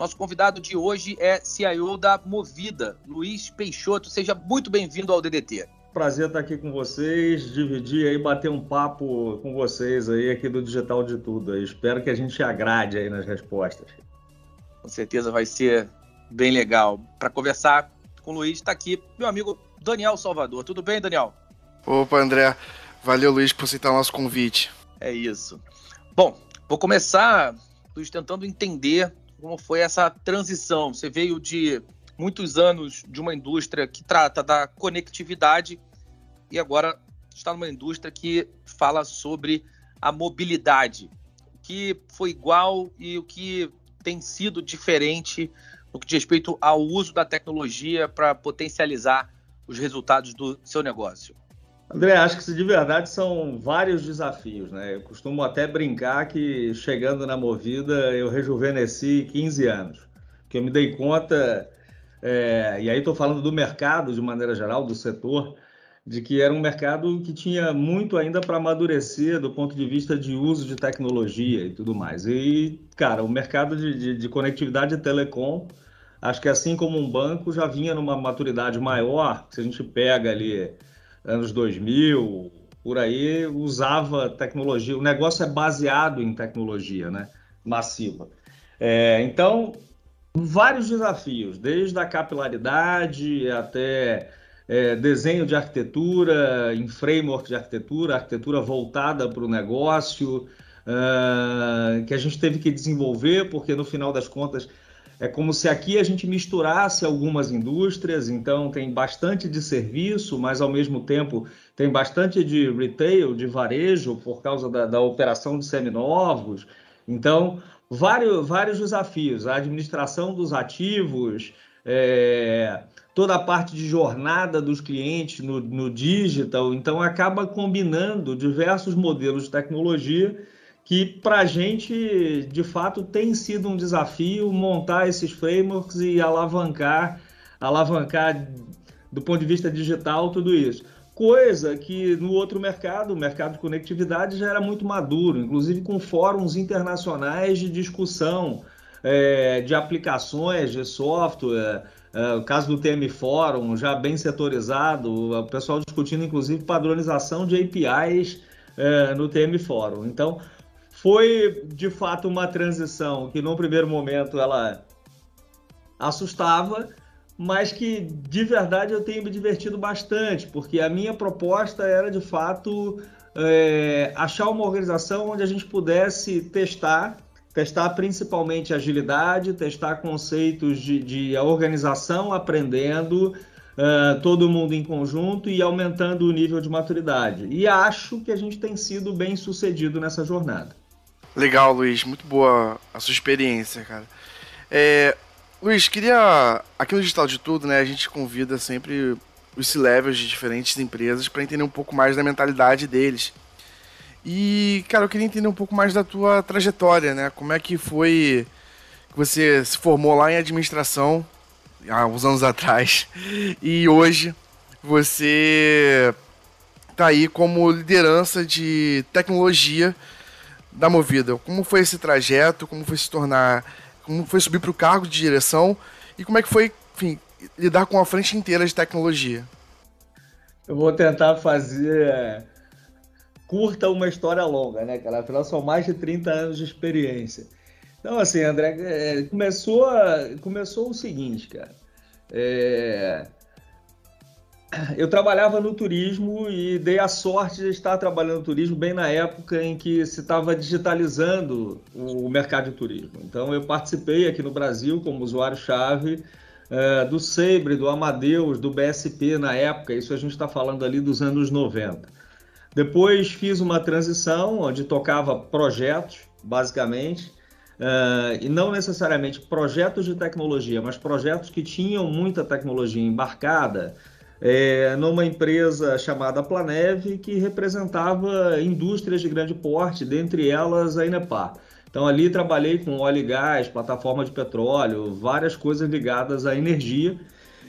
Nosso convidado de hoje é CIO da Movida, Luiz Peixoto. Seja muito bem-vindo ao DDT. Prazer estar aqui com vocês, dividir aí, bater um papo com vocês aí aqui do Digital de Tudo. espero que a gente agrade aí nas respostas. Com certeza vai ser bem legal. Para conversar com o Luiz, está aqui meu amigo Daniel Salvador. Tudo bem, Daniel? Opa, André. Valeu, Luiz, por aceitar o nosso convite. É isso. Bom, vou começar, Luiz, tentando entender como foi essa transição. Você veio de muitos anos de uma indústria que trata da conectividade e agora está numa indústria que fala sobre a mobilidade. O que foi igual e o que tem sido diferente no que diz respeito ao uso da tecnologia para potencializar os resultados do seu negócio? André, acho que de verdade são vários desafios, né? Eu costumo até brincar que chegando na Movida eu rejuvenesci 15 anos, que eu me dei conta, é, e aí estou falando do mercado de maneira geral, do setor, de que era um mercado que tinha muito ainda para amadurecer do ponto de vista de uso de tecnologia e tudo mais. E, cara, o mercado de, de, de conectividade e telecom, acho que assim como um banco, já vinha numa maturidade maior, se a gente pega ali anos 2000, por aí, usava tecnologia. O negócio é baseado em tecnologia, né? Massiva. É, então, vários desafios, desde a capilaridade até é, desenho de arquitetura, em framework de arquitetura, arquitetura voltada para o negócio, uh, que a gente teve que desenvolver, porque no final das contas é como se aqui a gente misturasse algumas indústrias, então tem bastante de serviço, mas ao mesmo tempo tem bastante de retail, de varejo, por causa da, da operação de seminovos. Então, vários, vários desafios. A administração dos ativos, é, toda a parte de jornada dos clientes no, no digital. Então, acaba combinando diversos modelos de tecnologia que para a gente, de fato, tem sido um desafio montar esses frameworks e alavancar, alavancar do ponto de vista digital tudo isso. Coisa que no outro mercado, o mercado de conectividade, já era muito maduro, inclusive com fóruns internacionais de discussão é, de aplicações, de software, é, o caso do TM Fórum, já bem setorizado, o pessoal discutindo inclusive padronização de APIs é, no TM Fórum. Então, foi de fato uma transição que, no primeiro momento, ela assustava, mas que de verdade eu tenho me divertido bastante, porque a minha proposta era de fato é, achar uma organização onde a gente pudesse testar, testar principalmente agilidade, testar conceitos de, de organização aprendendo, uh, todo mundo em conjunto e aumentando o nível de maturidade. E acho que a gente tem sido bem sucedido nessa jornada. Legal, Luiz. Muito boa a sua experiência, cara. É, Luiz, queria. Aqui no Digital de Tudo, né? A gente convida sempre os C-levels de diferentes empresas para entender um pouco mais da mentalidade deles. E, cara, eu queria entender um pouco mais da tua trajetória, né? Como é que foi que você se formou lá em administração há uns anos atrás e hoje você tá aí como liderança de tecnologia da Movida. Como foi esse trajeto? Como foi se tornar. Como foi subir para o cargo de direção? E como é que foi, enfim, lidar com a frente inteira de tecnologia? Eu vou tentar fazer é, curta uma história longa, né, cara? Afinal, são mais de 30 anos de experiência. Então, assim, André, é, começou, começou o seguinte, cara. É, eu trabalhava no turismo e dei a sorte de estar trabalhando no turismo bem na época em que se estava digitalizando o mercado de turismo. Então, eu participei aqui no Brasil como usuário-chave é, do Sabre, do Amadeus, do BSP na época, isso a gente está falando ali dos anos 90. Depois fiz uma transição onde tocava projetos, basicamente, uh, e não necessariamente projetos de tecnologia, mas projetos que tinham muita tecnologia embarcada, é, numa empresa chamada Planev, que representava indústrias de grande porte, dentre elas a Inepar. Então ali trabalhei com óleo e gás, plataforma de petróleo, várias coisas ligadas à energia.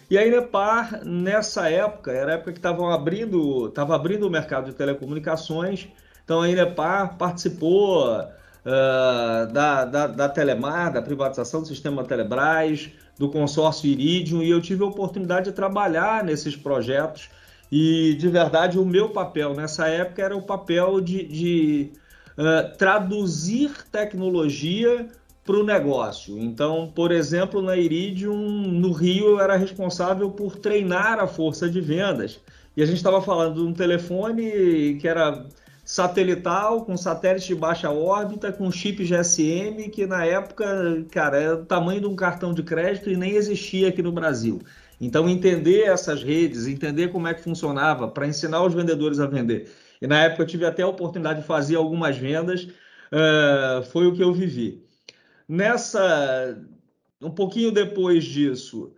E a Inepar, nessa época, era a época que estavam abrindo, estava abrindo o mercado de telecomunicações. Então a Inepar participou uh, da, da, da Telemar, da privatização do sistema Telebrás, do consórcio Iridium, e eu tive a oportunidade de trabalhar nesses projetos. E, de verdade, o meu papel nessa época era o papel de, de uh, traduzir tecnologia para o negócio. Então, por exemplo, na Iridium, no Rio, eu era responsável por treinar a força de vendas. E a gente estava falando de um telefone que era satelital, com satélite de baixa órbita, com chip GSM, que na época, cara, era o tamanho de um cartão de crédito e nem existia aqui no Brasil. Então, entender essas redes, entender como é que funcionava, para ensinar os vendedores a vender. E na época eu tive até a oportunidade de fazer algumas vendas, uh, foi o que eu vivi. Nessa, um pouquinho depois disso,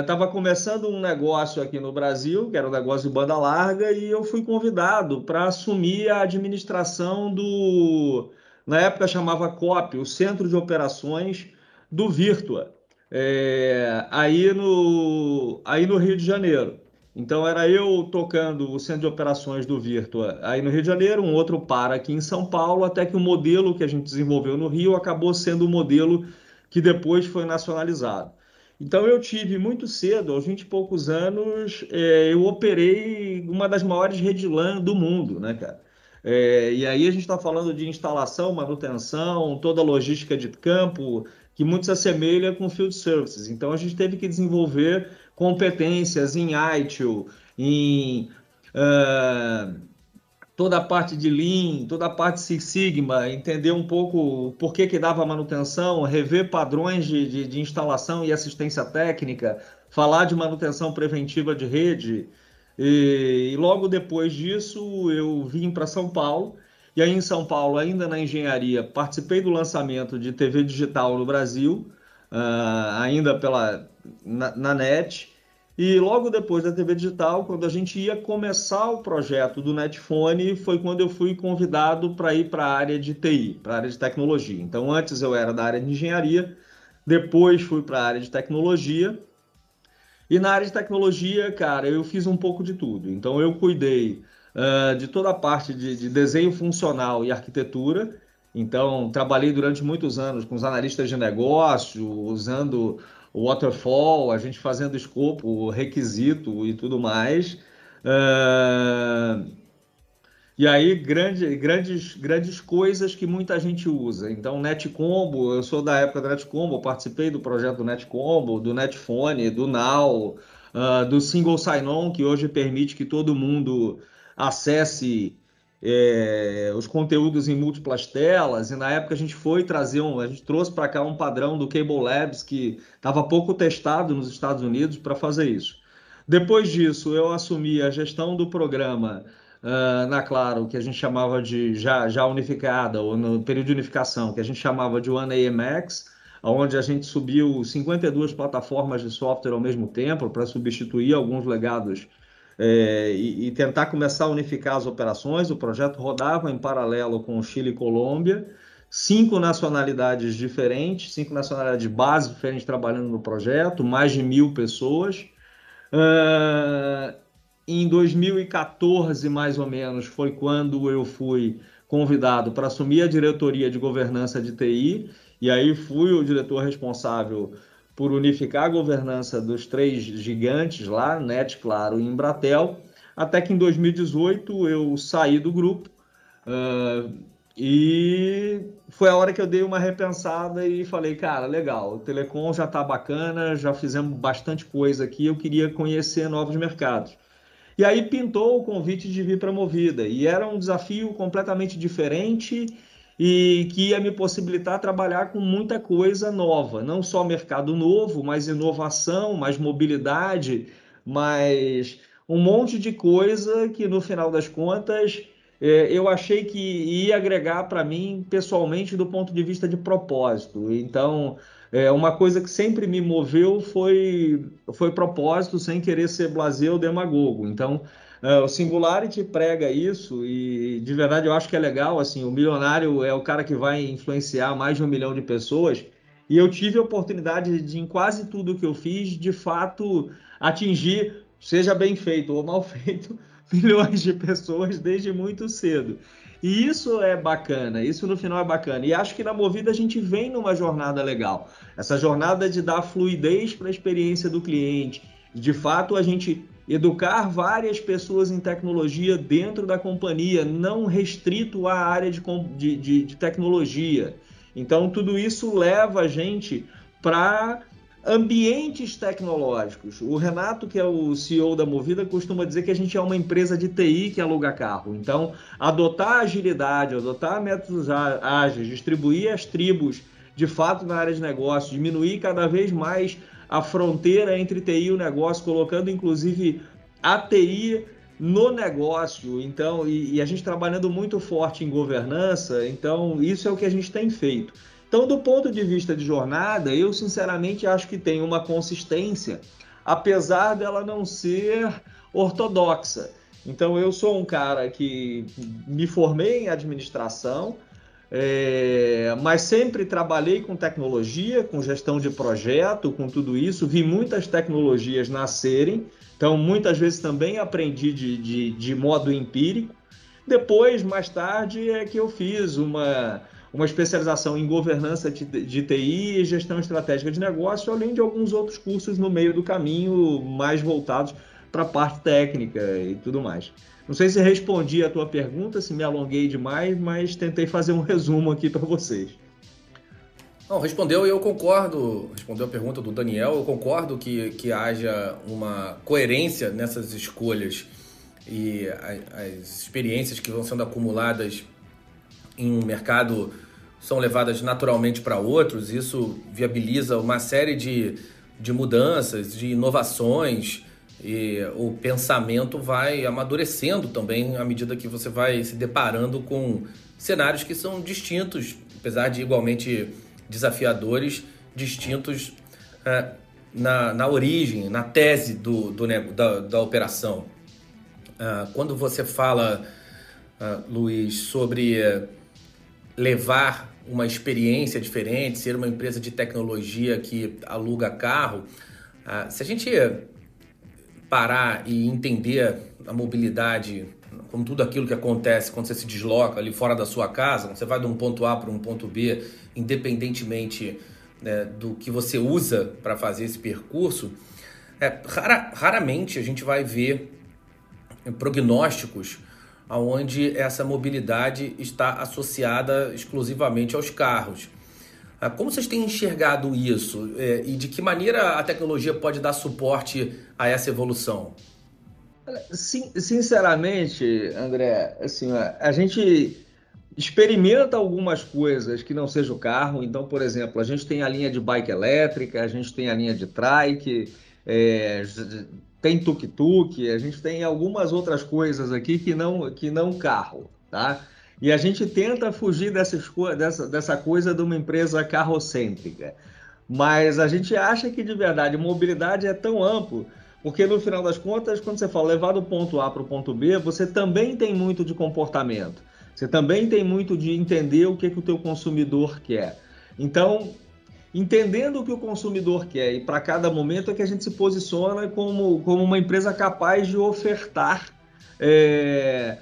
estava uh, começando um negócio aqui no Brasil, que era um negócio de banda larga, e eu fui convidado para assumir a administração do, na época chamava COP, o Centro de Operações do Virtua, é, aí, no, aí no Rio de Janeiro. Então era eu tocando o centro de operações do Virtua aí no Rio de Janeiro, um outro para aqui em São Paulo, até que o modelo que a gente desenvolveu no Rio acabou sendo o modelo que depois foi nacionalizado. Então eu tive muito cedo, aos 20 e poucos anos, é, eu operei uma das maiores redes LAN do mundo, né, cara? É, e aí a gente está falando de instalação, manutenção, toda a logística de campo, que muito se assemelha com field services. Então a gente teve que desenvolver competências em ITIL, em uh, toda a parte de Lean, toda a parte de Six Sigma, entender um pouco por que, que dava manutenção, rever padrões de, de, de instalação e assistência técnica, falar de manutenção preventiva de rede. E, e logo depois disso eu vim para São Paulo. E aí em São Paulo, ainda na engenharia, participei do lançamento de TV digital no Brasil, uh, ainda pela na, na net. E logo depois da TV digital, quando a gente ia começar o projeto do Netfone, foi quando eu fui convidado para ir para a área de TI, para a área de tecnologia. Então, antes eu era da área de engenharia, depois fui para a área de tecnologia. E na área de tecnologia, cara, eu fiz um pouco de tudo. Então, eu cuidei uh, de toda a parte de, de desenho funcional e arquitetura. Então, trabalhei durante muitos anos com os analistas de negócio, usando o waterfall, a gente fazendo escopo, requisito e tudo mais. Uh, e aí, grande, grandes, grandes coisas que muita gente usa. Então, NetCombo, eu sou da época do NetCombo, participei do projeto do NetCombo, do Netphone, do Now, uh, do Single Sign-On, que hoje permite que todo mundo acesse é, os conteúdos em múltiplas telas, e na época a gente foi trazer um, a gente trouxe para cá um padrão do Cable Labs que estava pouco testado nos Estados Unidos para fazer isso. Depois disso, eu assumi a gestão do programa uh, na Claro, que a gente chamava de já, já unificada, ou no período de unificação, que a gente chamava de One AMX, onde a gente subiu 52 plataformas de software ao mesmo tempo para substituir alguns legados é, e, e, tentar começar a unificar as operações. O projeto rodava em paralelo com Chile e Colômbia, cinco nacionalidades diferentes, cinco nacionalidades de base diferentes trabalhando no projeto, mais de mil pessoas. Uh, em 2014, mais ou menos, foi quando eu fui convidado para assumir a diretoria de governança de TI, e aí fui o diretor responsável por unificar a governança dos três gigantes lá, Net, Claro e Embratel, até que em 2018 eu saí do grupo uh, e foi a hora que eu dei uma repensada e falei, cara, legal, o Telecom já está bacana, já fizemos bastante coisa aqui, eu queria conhecer novos mercados. E aí pintou o convite de vir para a Movida, e era um desafio completamente diferente e que ia me possibilitar trabalhar com muita coisa nova, não só mercado novo, mas inovação, mais mobilidade, mais um monte de coisa que no final das contas é, eu achei que ia agregar para mim pessoalmente do ponto de vista de propósito. Então, é, uma coisa que sempre me moveu foi, foi propósito, sem querer ser blasé ou demagogo. Então, o Singularity prega isso e de verdade eu acho que é legal. Assim, o milionário é o cara que vai influenciar mais de um milhão de pessoas. E eu tive a oportunidade de, em quase tudo que eu fiz, de fato, atingir, seja bem feito ou mal feito, milhões de pessoas desde muito cedo. E isso é bacana, isso no final é bacana. E acho que na Movida a gente vem numa jornada legal. Essa jornada de dar fluidez para a experiência do cliente. De fato, a gente educar várias pessoas em tecnologia dentro da companhia, não restrito à área de, de, de tecnologia. Então, tudo isso leva a gente para ambientes tecnológicos. O Renato, que é o CEO da Movida, costuma dizer que a gente é uma empresa de TI que aluga carro. Então, adotar agilidade, adotar métodos ágeis, distribuir as tribos de fato na área de negócio, diminuir cada vez mais a fronteira entre TI e o negócio, colocando inclusive a TI no negócio. Então, e, e a gente trabalhando muito forte em governança, então isso é o que a gente tem feito. Então, do ponto de vista de jornada, eu sinceramente acho que tem uma consistência, apesar dela não ser ortodoxa. Então, eu sou um cara que me formei em administração, é, mas sempre trabalhei com tecnologia, com gestão de projeto, com tudo isso. Vi muitas tecnologias nascerem, então muitas vezes também aprendi de, de, de modo empírico. Depois, mais tarde, é que eu fiz uma uma especialização em governança de TI e gestão estratégica de negócio, além de alguns outros cursos no meio do caminho, mais voltados para a parte técnica e tudo mais. Não sei se respondi a tua pergunta, se me alonguei demais, mas tentei fazer um resumo aqui para vocês. Não, respondeu e eu concordo. Respondeu a pergunta do Daniel. Eu concordo que, que haja uma coerência nessas escolhas e as experiências que vão sendo acumuladas em um mercado são levadas naturalmente para outros, isso viabiliza uma série de, de mudanças, de inovações, e o pensamento vai amadurecendo também à medida que você vai se deparando com cenários que são distintos, apesar de igualmente desafiadores, distintos é, na, na origem, na tese do, do da, da operação. Uh, quando você fala, uh, Luiz, sobre levar uma experiência diferente, ser uma empresa de tecnologia que aluga carro, ah, se a gente parar e entender a mobilidade como tudo aquilo que acontece quando você se desloca ali fora da sua casa, você vai de um ponto A para um ponto B, independentemente né, do que você usa para fazer esse percurso, é, rara, raramente a gente vai ver prognósticos onde essa mobilidade está associada exclusivamente aos carros. Ah, como vocês têm enxergado isso é, e de que maneira a tecnologia pode dar suporte a essa evolução? Sinceramente, André, assim, a gente experimenta algumas coisas que não seja o carro. Então, por exemplo, a gente tem a linha de bike elétrica, a gente tem a linha de trike, é, tem tuk-tuk, a gente tem algumas outras coisas aqui que não, que não carro, tá? E a gente tenta fugir dessas, dessa, dessa coisa de uma empresa carrocêntrica. Mas a gente acha que de verdade mobilidade é tão amplo, porque no final das contas, quando você fala levar do ponto A para o ponto B, você também tem muito de comportamento. Você também tem muito de entender o que, que o teu consumidor quer. Então, entendendo o que o consumidor quer e para cada momento é que a gente se posiciona como, como uma empresa capaz de ofertar é,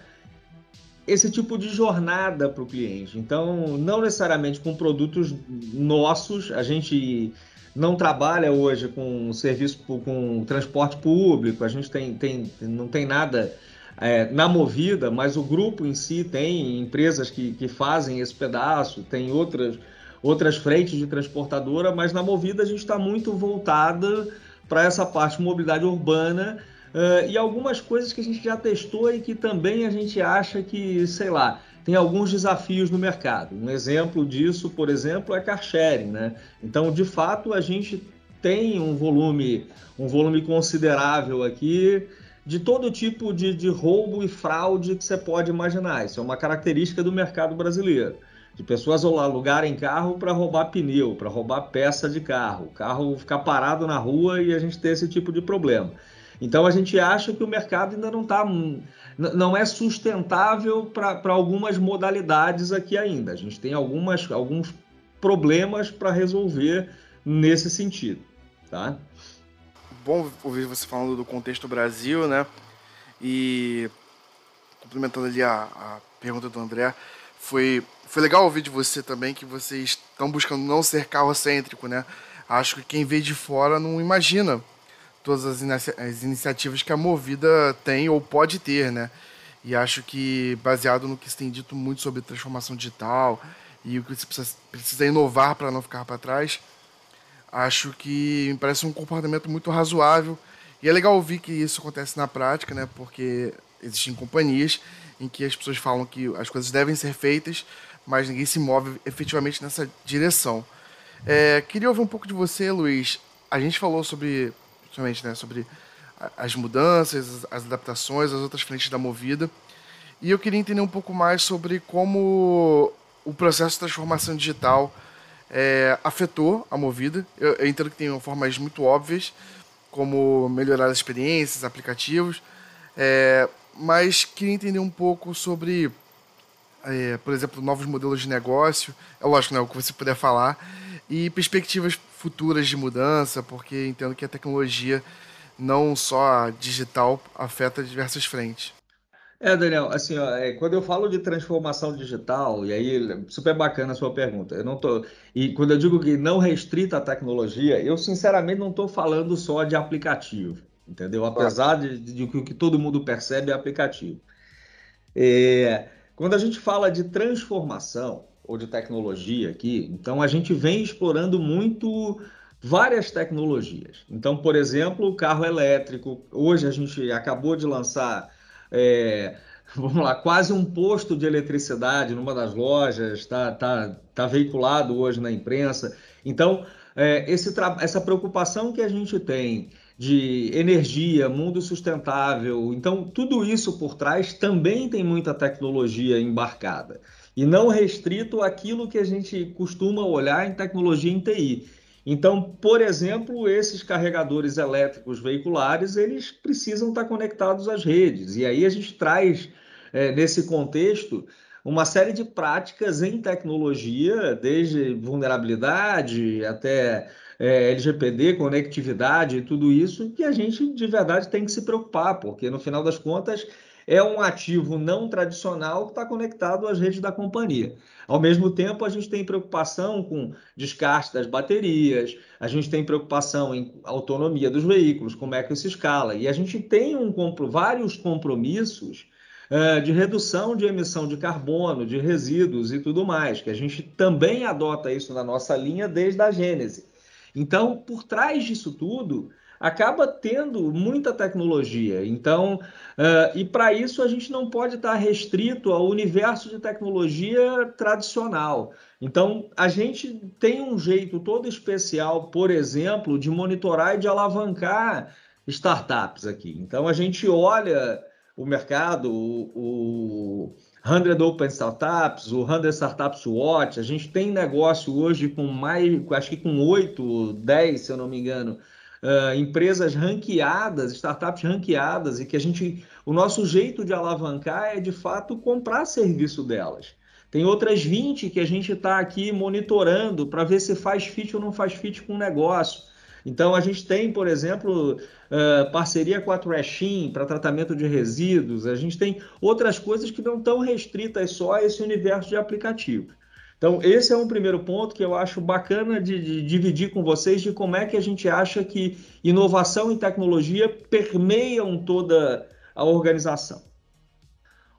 esse tipo de jornada para o cliente. Então, não necessariamente com produtos nossos, a gente não trabalha hoje com serviço com transporte público, a gente tem, tem, não tem nada é, na movida, mas o grupo em si tem empresas que, que fazem esse pedaço, tem outras outras frentes de transportadora, mas na Movida a gente está muito voltada para essa parte de mobilidade urbana uh, e algumas coisas que a gente já testou e que também a gente acha que, sei lá, tem alguns desafios no mercado. Um exemplo disso, por exemplo, é car sharing, né? Então, de fato, a gente tem um volume, um volume considerável aqui de todo tipo de, de roubo e fraude que você pode imaginar. Isso é uma característica do mercado brasileiro de pessoas alugarem carro para roubar pneu, para roubar peça de carro, o carro ficar parado na rua e a gente ter esse tipo de problema. Então a gente acha que o mercado ainda não está, não é sustentável para algumas modalidades aqui ainda. A gente tem algumas, alguns problemas para resolver nesse sentido, tá? Bom ouvir você falando do contexto Brasil, né? E complementando ali a, a pergunta do André, foi foi legal ouvir de você também que vocês estão buscando não ser carrocêntrico, né? Acho que quem vê de fora não imagina todas as, as iniciativas que a Movida tem ou pode ter, né? E acho que, baseado no que se tem dito muito sobre transformação digital e o que você precisa, precisa inovar para não ficar para trás, acho que me parece um comportamento muito razoável. E é legal ouvir que isso acontece na prática, né? Porque existem companhias em que as pessoas falam que as coisas devem ser feitas, mas ninguém se move efetivamente nessa direção. É, queria ouvir um pouco de você, Luiz. A gente falou sobre, principalmente, né, sobre as mudanças, as adaptações, as outras frentes da movida. E eu queria entender um pouco mais sobre como o processo de transformação digital é, afetou a movida. Eu, eu, entendo que tem formas muito óbvias, como melhorar as experiências, aplicativos, é, mas queria entender um pouco sobre é, por exemplo, novos modelos de negócio, é lógico, né, o que você puder falar, e perspectivas futuras de mudança, porque entendo que a tecnologia, não só digital, afeta diversas frentes. É, Daniel, assim, ó, é, quando eu falo de transformação digital, e aí super bacana a sua pergunta. Eu não tô, e quando eu digo que não restrita a tecnologia, eu sinceramente não estou falando só de aplicativo, entendeu? Apesar de, de, de que o que todo mundo percebe é aplicativo. É, quando a gente fala de transformação ou de tecnologia aqui, então a gente vem explorando muito várias tecnologias. Então, por exemplo, o carro elétrico. Hoje a gente acabou de lançar, é, vamos lá, quase um posto de eletricidade numa das lojas, está tá, tá veiculado hoje na imprensa. Então, é, esse, essa preocupação que a gente tem de energia, mundo sustentável. Então, tudo isso por trás também tem muita tecnologia embarcada. E não restrito àquilo que a gente costuma olhar em tecnologia em TI. Então, por exemplo, esses carregadores elétricos veiculares, eles precisam estar conectados às redes. E aí a gente traz, é, nesse contexto, uma série de práticas em tecnologia, desde vulnerabilidade até é, LGPD, conectividade e tudo isso, que a gente de verdade tem que se preocupar, porque no final das contas é um ativo não tradicional que está conectado às redes da companhia. Ao mesmo tempo, a gente tem preocupação com descarte das baterias, a gente tem preocupação em autonomia dos veículos, como é que isso escala. E a gente tem um, vários compromissos uh, de redução de emissão de carbono, de resíduos e tudo mais, que a gente também adota isso na nossa linha desde a Gênese. Então, por trás disso tudo, acaba tendo muita tecnologia. Então, uh, e para isso a gente não pode estar restrito ao universo de tecnologia tradicional. Então, a gente tem um jeito todo especial, por exemplo, de monitorar e de alavancar startups aqui. Então, a gente olha o mercado, o, o 100 Open Startups, o 100 Startups Watch, a gente tem negócio hoje com mais, acho que com 8, 10, se eu não me engano, uh, empresas ranqueadas, startups ranqueadas, e que a gente, o nosso jeito de alavancar é de fato comprar serviço delas. Tem outras 20 que a gente está aqui monitorando para ver se faz fit ou não faz fit com o negócio. Então, a gente tem, por exemplo, uh, parceria com a Trashin para tratamento de resíduos, a gente tem outras coisas que não estão restritas só a esse universo de aplicativos. Então, esse é um primeiro ponto que eu acho bacana de, de, dividir com vocês de como é que a gente acha que inovação e tecnologia permeiam toda a organização.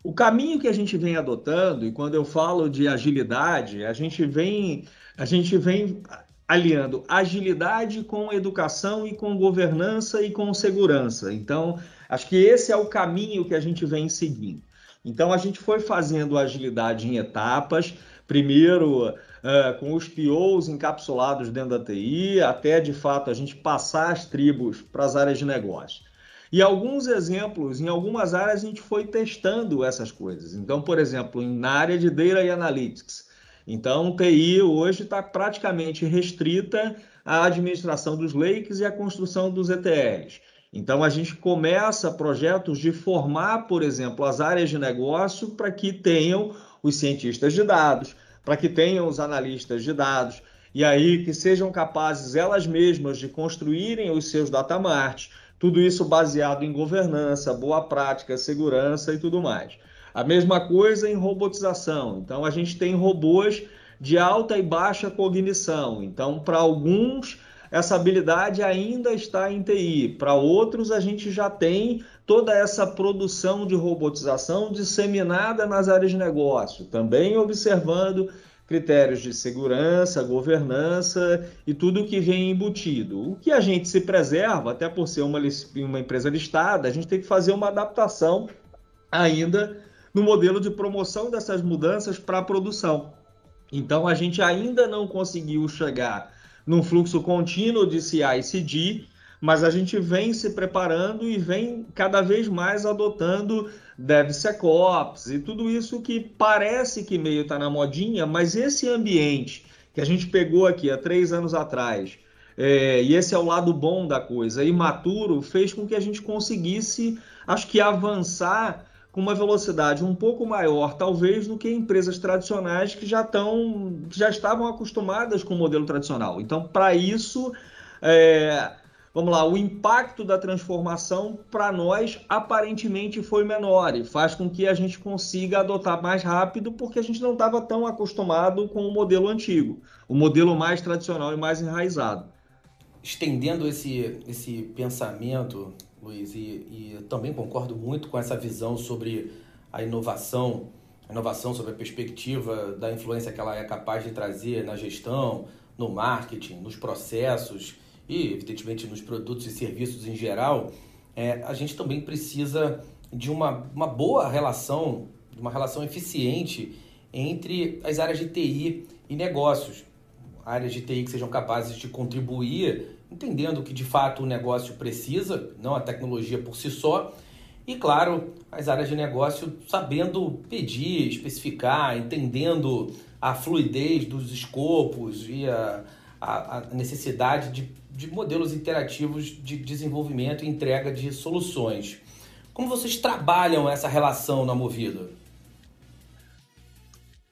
O caminho que a gente vem adotando, e quando eu falo de agilidade, a gente vem, a gente vem aliando agilidade com educação e com governança e com segurança. Então, acho que esse é o caminho que a gente vem seguindo. Então, a gente foi fazendo agilidade em etapas, primeiro uh, com os POs encapsulados dentro da TI, até de fato a gente passar as tribos para as áreas de negócio. E alguns exemplos, em algumas áreas a gente foi testando essas coisas. Então, por exemplo, na área de Data e Analytics. Então, TI hoje está praticamente restrita à administração dos lakes e à construção dos ETLs. Então, a gente começa projetos de formar, por exemplo, as áreas de negócio para que tenham os cientistas de dados, para que tenham os analistas de dados, e aí que sejam capazes elas mesmas de construírem os seus data marts, tudo isso baseado em governança, boa prática, segurança e tudo mais. A mesma coisa em robotização. Então, a gente tem robôs de alta e baixa cognição. Então, para alguns, essa habilidade ainda está em TI. Para outros, a gente já tem toda essa produção de robotização disseminada nas áreas de negócio, também observando critérios de segurança, governança e tudo que vem embutido. O que a gente se preserva, até por ser uma, uma empresa listada, a gente tem que fazer uma adaptação ainda no modelo de promoção dessas mudanças para a produção. Então a gente ainda não conseguiu chegar num fluxo contínuo de CI/CD, mas a gente vem se preparando e vem cada vez mais adotando DevSecOps e tudo isso que parece que meio está na modinha, mas esse ambiente que a gente pegou aqui há três anos atrás, é, e esse é o lado bom da coisa, imaturo, fez com que a gente conseguisse, acho que, avançar com uma velocidade um pouco maior, talvez, do que empresas tradicionais que já, estão, já estavam acostumadas com o modelo tradicional. Então, para isso, é, vamos lá, o impacto da transformação para nós aparentemente foi menor e faz com que a gente consiga adotar mais rápido porque a gente não estava tão acostumado com o modelo antigo, o modelo mais tradicional e mais enraizado. Estendendo esse, esse pensamento, Luiz, e, e também concordo muito com essa visão sobre a inovação, a inovação sobre a perspectiva da influência que ela é capaz de trazer na gestão, no marketing, nos processos e, evidentemente, nos produtos e serviços em geral, é, a gente também precisa de uma, uma boa relação, uma relação eficiente entre as áreas de TI e negócios. Áreas de TI que sejam capazes de contribuir, entendendo que de fato o negócio precisa, não a tecnologia por si só, e claro, as áreas de negócio sabendo pedir, especificar, entendendo a fluidez dos escopos e a, a, a necessidade de de modelos interativos de desenvolvimento e entrega de soluções. Como vocês trabalham essa relação na Movida?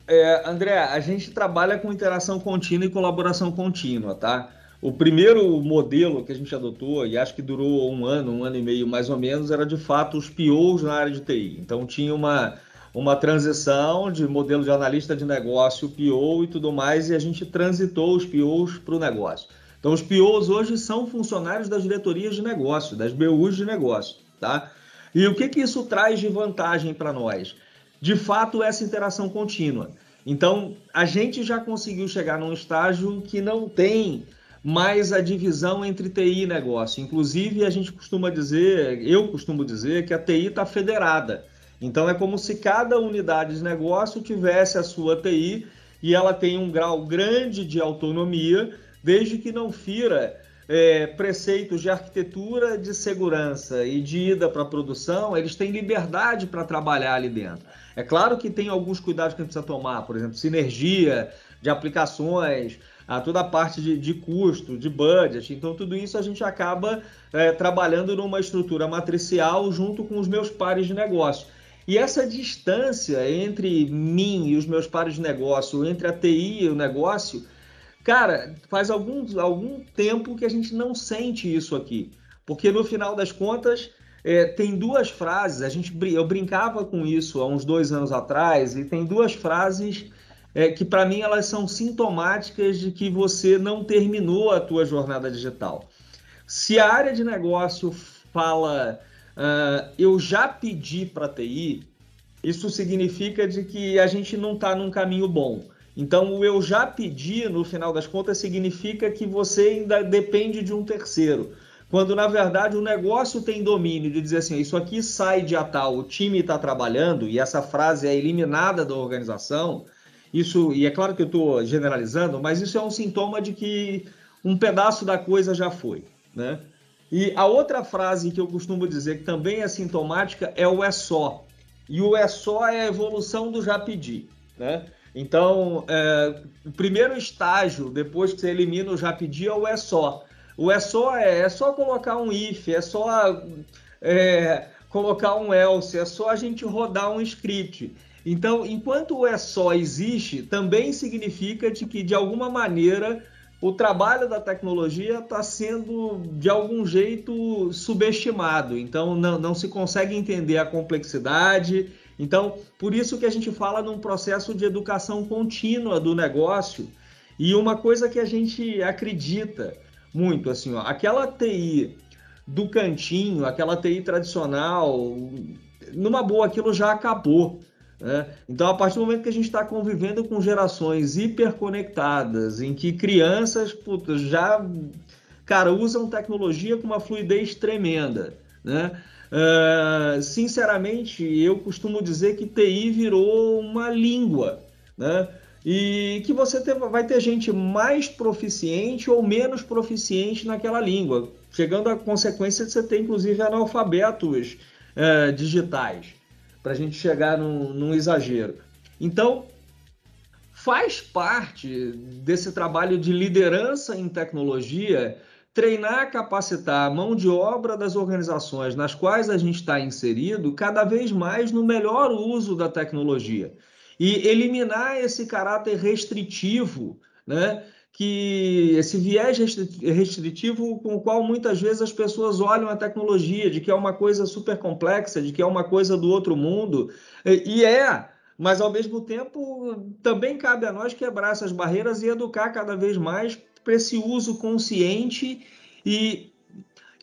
É, André, a gente trabalha com interação contínua e colaboração contínua, tá? O primeiro modelo que a gente adotou, e acho que durou um ano, um ano e meio mais ou menos, era de fato os POs na área de TI. Então tinha uma, uma transição de modelo de analista de negócio, PO e tudo mais, e a gente transitou os POs para o negócio. Então, os POs hoje são funcionários das diretorias de negócio, das BUs de negócio, tá? E o que, que isso traz de vantagem para nós? De fato, essa interação contínua. Então, a gente já conseguiu chegar num estágio que não tem mais a divisão entre TI e negócio. Inclusive, a gente costuma dizer, eu costumo dizer, que a TI está federada. Então, é como se cada unidade de negócio tivesse a sua TI e ela tem um grau grande de autonomia desde que não fira é, preceitos de arquitetura, de segurança e de ida para a produção, eles têm liberdade para trabalhar ali dentro. É claro que tem alguns cuidados que a gente precisa tomar, por exemplo, sinergia de aplicações, a toda a parte de, de, custo, de budget. Então, tudo isso a gente acaba é, trabalhando numa estrutura matricial junto com os meus pares de negócio. E essa distância entre mim e os meus pares de negócio, entre a TI e o negócio, Cara, faz algum, algum tempo que a gente não sente isso aqui. Porque no final das contas, é, tem duas frases, a gente, eu brincava com isso há uns dois anos atrás, e tem duas frases é, que para mim elas são sintomáticas de que você não terminou a tua jornada digital. Se a área de negócio fala uh, eu já pedi para TI, isso significa de que a gente não está num caminho bom. Então, o eu já pedi, no final das contas, significa que você ainda depende de um terceiro. Quando, na verdade, o negócio tem domínio de dizer assim: isso aqui sai de tal, o time está trabalhando, e essa frase é eliminada da organização. Isso, e é claro que eu estou generalizando, mas isso é um sintoma de que um pedaço da coisa já foi. Né? E a outra frase que eu costumo dizer que também é sintomática é o é só. E o é só é a evolução do já pedi, né? Então, é, o primeiro estágio, depois que você elimina o já é o é só. O é só é, é só colocar um if, é só é, colocar um else, é só a gente rodar um script. Então, enquanto o é só existe, também significa de que, de alguma maneira, o trabalho da tecnologia está sendo, de algum jeito, subestimado. Então, não, não se consegue entender a complexidade. Então, por isso que a gente fala num processo de educação contínua do negócio. E uma coisa que a gente acredita muito, assim, ó, aquela TI do cantinho, aquela TI tradicional, numa boa, aquilo já acabou. Né? Então, a partir do momento que a gente está convivendo com gerações hiperconectadas, em que crianças puta, já cara, usam tecnologia com uma fluidez tremenda. Né? Uh, sinceramente, eu costumo dizer que TI virou uma língua. Né? E que você ter, vai ter gente mais proficiente ou menos proficiente naquela língua, chegando à consequência de você ter, inclusive, analfabetos uh, digitais para a gente chegar num, num exagero. Então, faz parte desse trabalho de liderança em tecnologia treinar, capacitar a mão de obra das organizações nas quais a gente está inserido cada vez mais no melhor uso da tecnologia e eliminar esse caráter restritivo, né? que esse viés restritivo com o qual muitas vezes as pessoas olham a tecnologia, de que é uma coisa super complexa, de que é uma coisa do outro mundo, e é, mas ao mesmo tempo também cabe a nós quebrar essas barreiras e educar cada vez mais para esse uso consciente e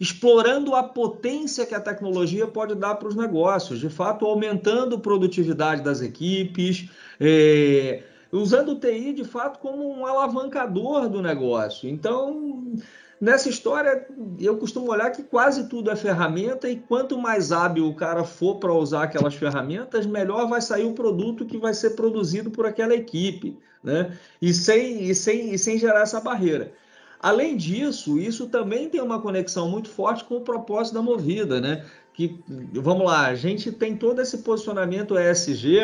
explorando a potência que a tecnologia pode dar para os negócios, de fato aumentando a produtividade das equipes, é, usando o TI de fato como um alavancador do negócio. Então, nessa história, eu costumo olhar que quase tudo é ferramenta e quanto mais hábil o cara for para usar aquelas ferramentas, melhor vai sair o produto que vai ser produzido por aquela equipe, né? E sem, e sem, e sem gerar essa barreira. Além disso, isso também tem uma conexão muito forte com o propósito da Movida, né? Que, vamos lá, a gente tem todo esse posicionamento ESG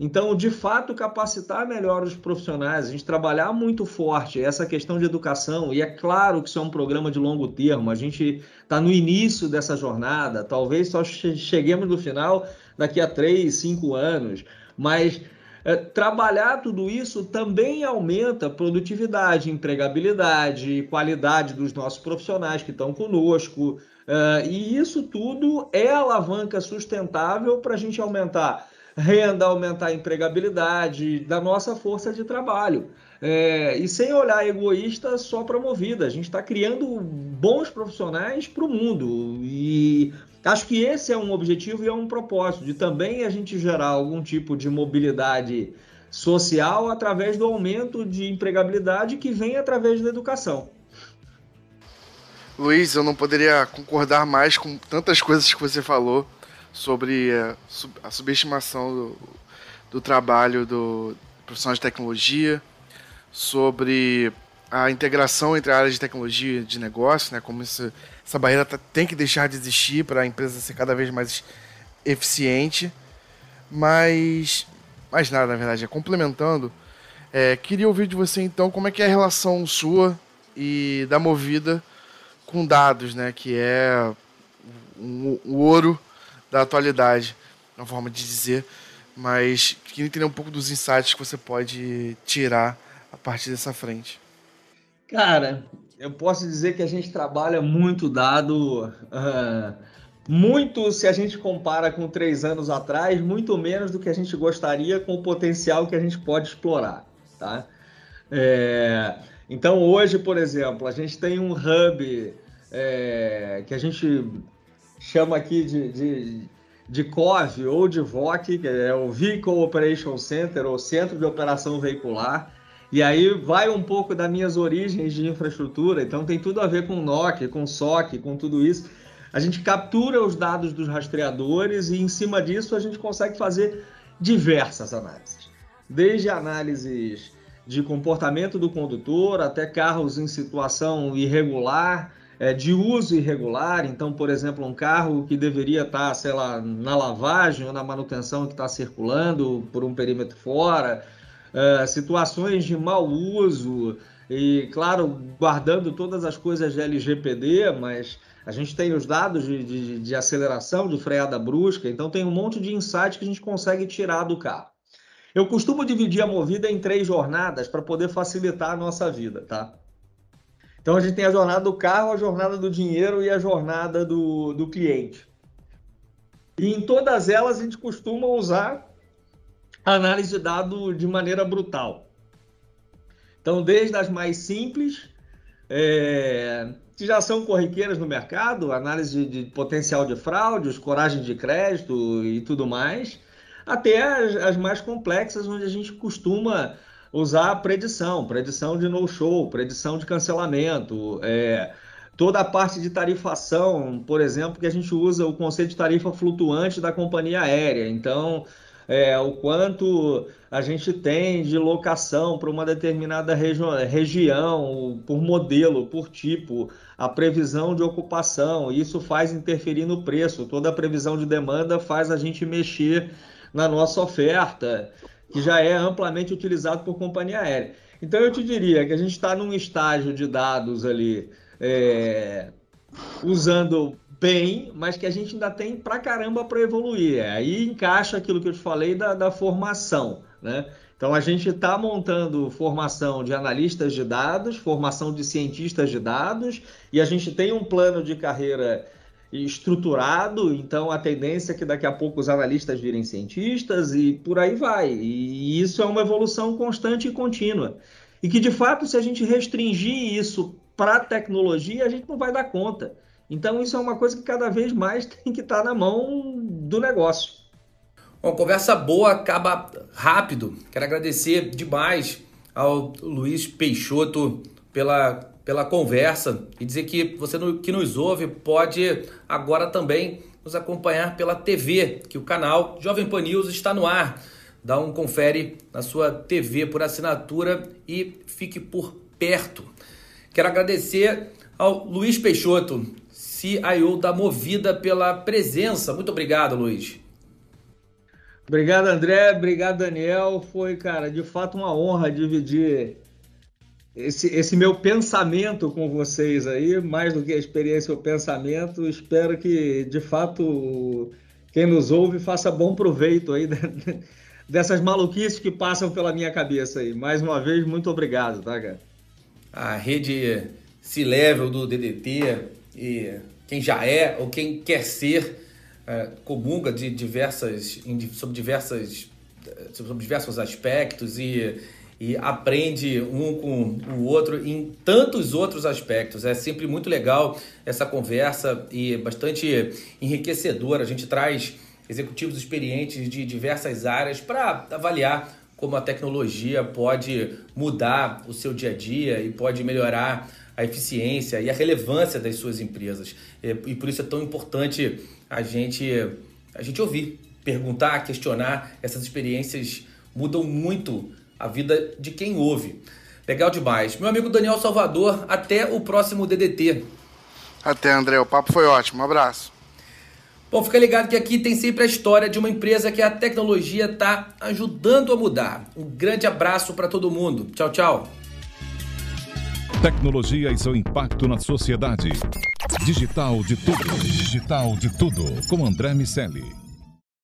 então, de fato, capacitar melhor os profissionais, a gente trabalhar muito forte essa questão de educação, e é claro que isso é um programa de longo termo, a gente está no início dessa jornada, talvez só cheguemos no final daqui a três, cinco anos, mas é, trabalhar tudo isso também aumenta a produtividade, empregabilidade, qualidade dos nossos profissionais que estão conosco, é, e isso tudo é alavanca sustentável para a gente aumentar renda, aumentar a empregabilidade da nossa força de trabalho. É, e sem olhar egoísta só para movida. A gente está criando bons profissionais para o mundo. E acho que esse é um objetivo e é um propósito de também a gente gerar algum tipo de mobilidade social através do aumento de empregabilidade que vem através da educação. Luiz, eu não poderia concordar mais com tantas coisas que você falou sobre a, a subestimação do, do trabalho do profissional de tecnologia, sobre a integração entre a área de tecnologia e de negócio, né, como isso, essa barreira tá, tem que deixar de existir para a empresa ser cada vez mais eficiente. Mas, mais nada, na verdade, é complementando, é, queria ouvir de você então como é que é a relação sua e da Movida com dados, né, que é o, o ouro da atualidade, uma forma de dizer, mas queria entender um pouco dos insights que você pode tirar a partir dessa frente. Cara, eu posso dizer que a gente trabalha muito dado, uh, muito se a gente compara com três anos atrás, muito menos do que a gente gostaria com o potencial que a gente pode explorar, tá? É, então hoje, por exemplo, a gente tem um hub é, que a gente chama aqui de, de, de COV ou de VOC, que é o Vehicle Operation Center, ou Centro de Operação Veicular. E aí vai um pouco das minhas origens de infraestrutura, então tem tudo a ver com NOC, com SOC, com tudo isso. A gente captura os dados dos rastreadores e em cima disso a gente consegue fazer diversas análises. Desde análises de comportamento do condutor até carros em situação irregular, é, de uso irregular. Então, por exemplo, um carro que deveria estar, sei lá, na lavagem ou na manutenção que está circulando por um perímetro fora, é, situações de mau uso e, claro, guardando todas as coisas de LGPD, mas a gente tem os dados de, de, de aceleração, de freada brusca, então tem um monte de insights que a gente consegue tirar do carro. Eu costumo dividir a movida em três jornadas para poder facilitar a nossa vida, tá? Então a gente tem a jornada do carro, a jornada do dinheiro e a jornada do, do cliente. E em todas elas a gente costuma usar a análise de dado de maneira brutal. Então, desde as mais simples, é, que já são corriqueiras no mercado, análise de, potencial de fraudes, coragem de crédito e tudo mais, até as, as mais complexas, onde a gente costuma usar predição, predição de no-show, predição de cancelamento, é, toda a parte de tarifação, por exemplo, que a gente usa o conceito de tarifa flutuante da companhia aérea. Então, é, o quanto a gente tem de locação para uma determinada regi região, por modelo, por tipo, a previsão de ocupação, isso faz interferir no preço. Toda a previsão de demanda faz a gente mexer na nossa oferta que já é amplamente utilizado por companhia aérea. Então eu te diria que a gente está num estágio de dados ali é, usando bem, mas que a gente ainda tem pra caramba para evoluir. Aí encaixa aquilo que eu te falei da, da formação, né? Então a gente está montando formação de analistas de dados, formação de cientistas de dados, e a gente tem um plano de carreira estruturado, então a tendência é que daqui a pouco os analistas virem cientistas e por aí vai. E isso é uma evolução constante e contínua. E que de fato, se a gente restringir isso para a tecnologia, a gente não vai dar conta. Então isso é uma coisa que cada vez mais tem que estar tá na mão do negócio. Uma conversa boa acaba rápido. Quero agradecer demais ao Luiz Peixoto pela pela conversa e dizer que você que nos ouve pode agora também nos acompanhar pela TV, que o canal Jovem Pan News está no ar. Dá um confere na sua TV por assinatura e fique por perto. Quero agradecer ao Luiz Peixoto, CIO da Movida, pela presença. Muito obrigado, Luiz. Obrigado, André. Obrigado, Daniel. Foi, cara, de fato uma honra dividir esse, esse meu pensamento com vocês aí, mais do que a experiência, o pensamento. Espero que, de fato, quem nos ouve faça bom proveito aí dessas maluquices que passam pela minha cabeça aí. Mais uma vez, muito obrigado, tá, cara? A rede C-Level do DDT e quem já é ou quem quer ser é, comunga de diversas, sobre, diversas, sobre diversos aspectos e e aprende um com o outro em tantos outros aspectos. É sempre muito legal essa conversa e bastante enriquecedora. A gente traz executivos experientes de diversas áreas para avaliar como a tecnologia pode mudar o seu dia a dia e pode melhorar a eficiência e a relevância das suas empresas. E por isso é tão importante a gente, a gente ouvir, perguntar, questionar. Essas experiências mudam muito a vida de quem ouve. Legal demais. Meu amigo Daniel Salvador, até o próximo DDT. Até, André. O papo foi ótimo. Um abraço. Bom, fica ligado que aqui tem sempre a história de uma empresa que a tecnologia está ajudando a mudar. Um grande abraço para todo mundo. Tchau, tchau. Tecnologia e seu impacto na sociedade. Digital de tudo. Digital de tudo. Com André Miscelli.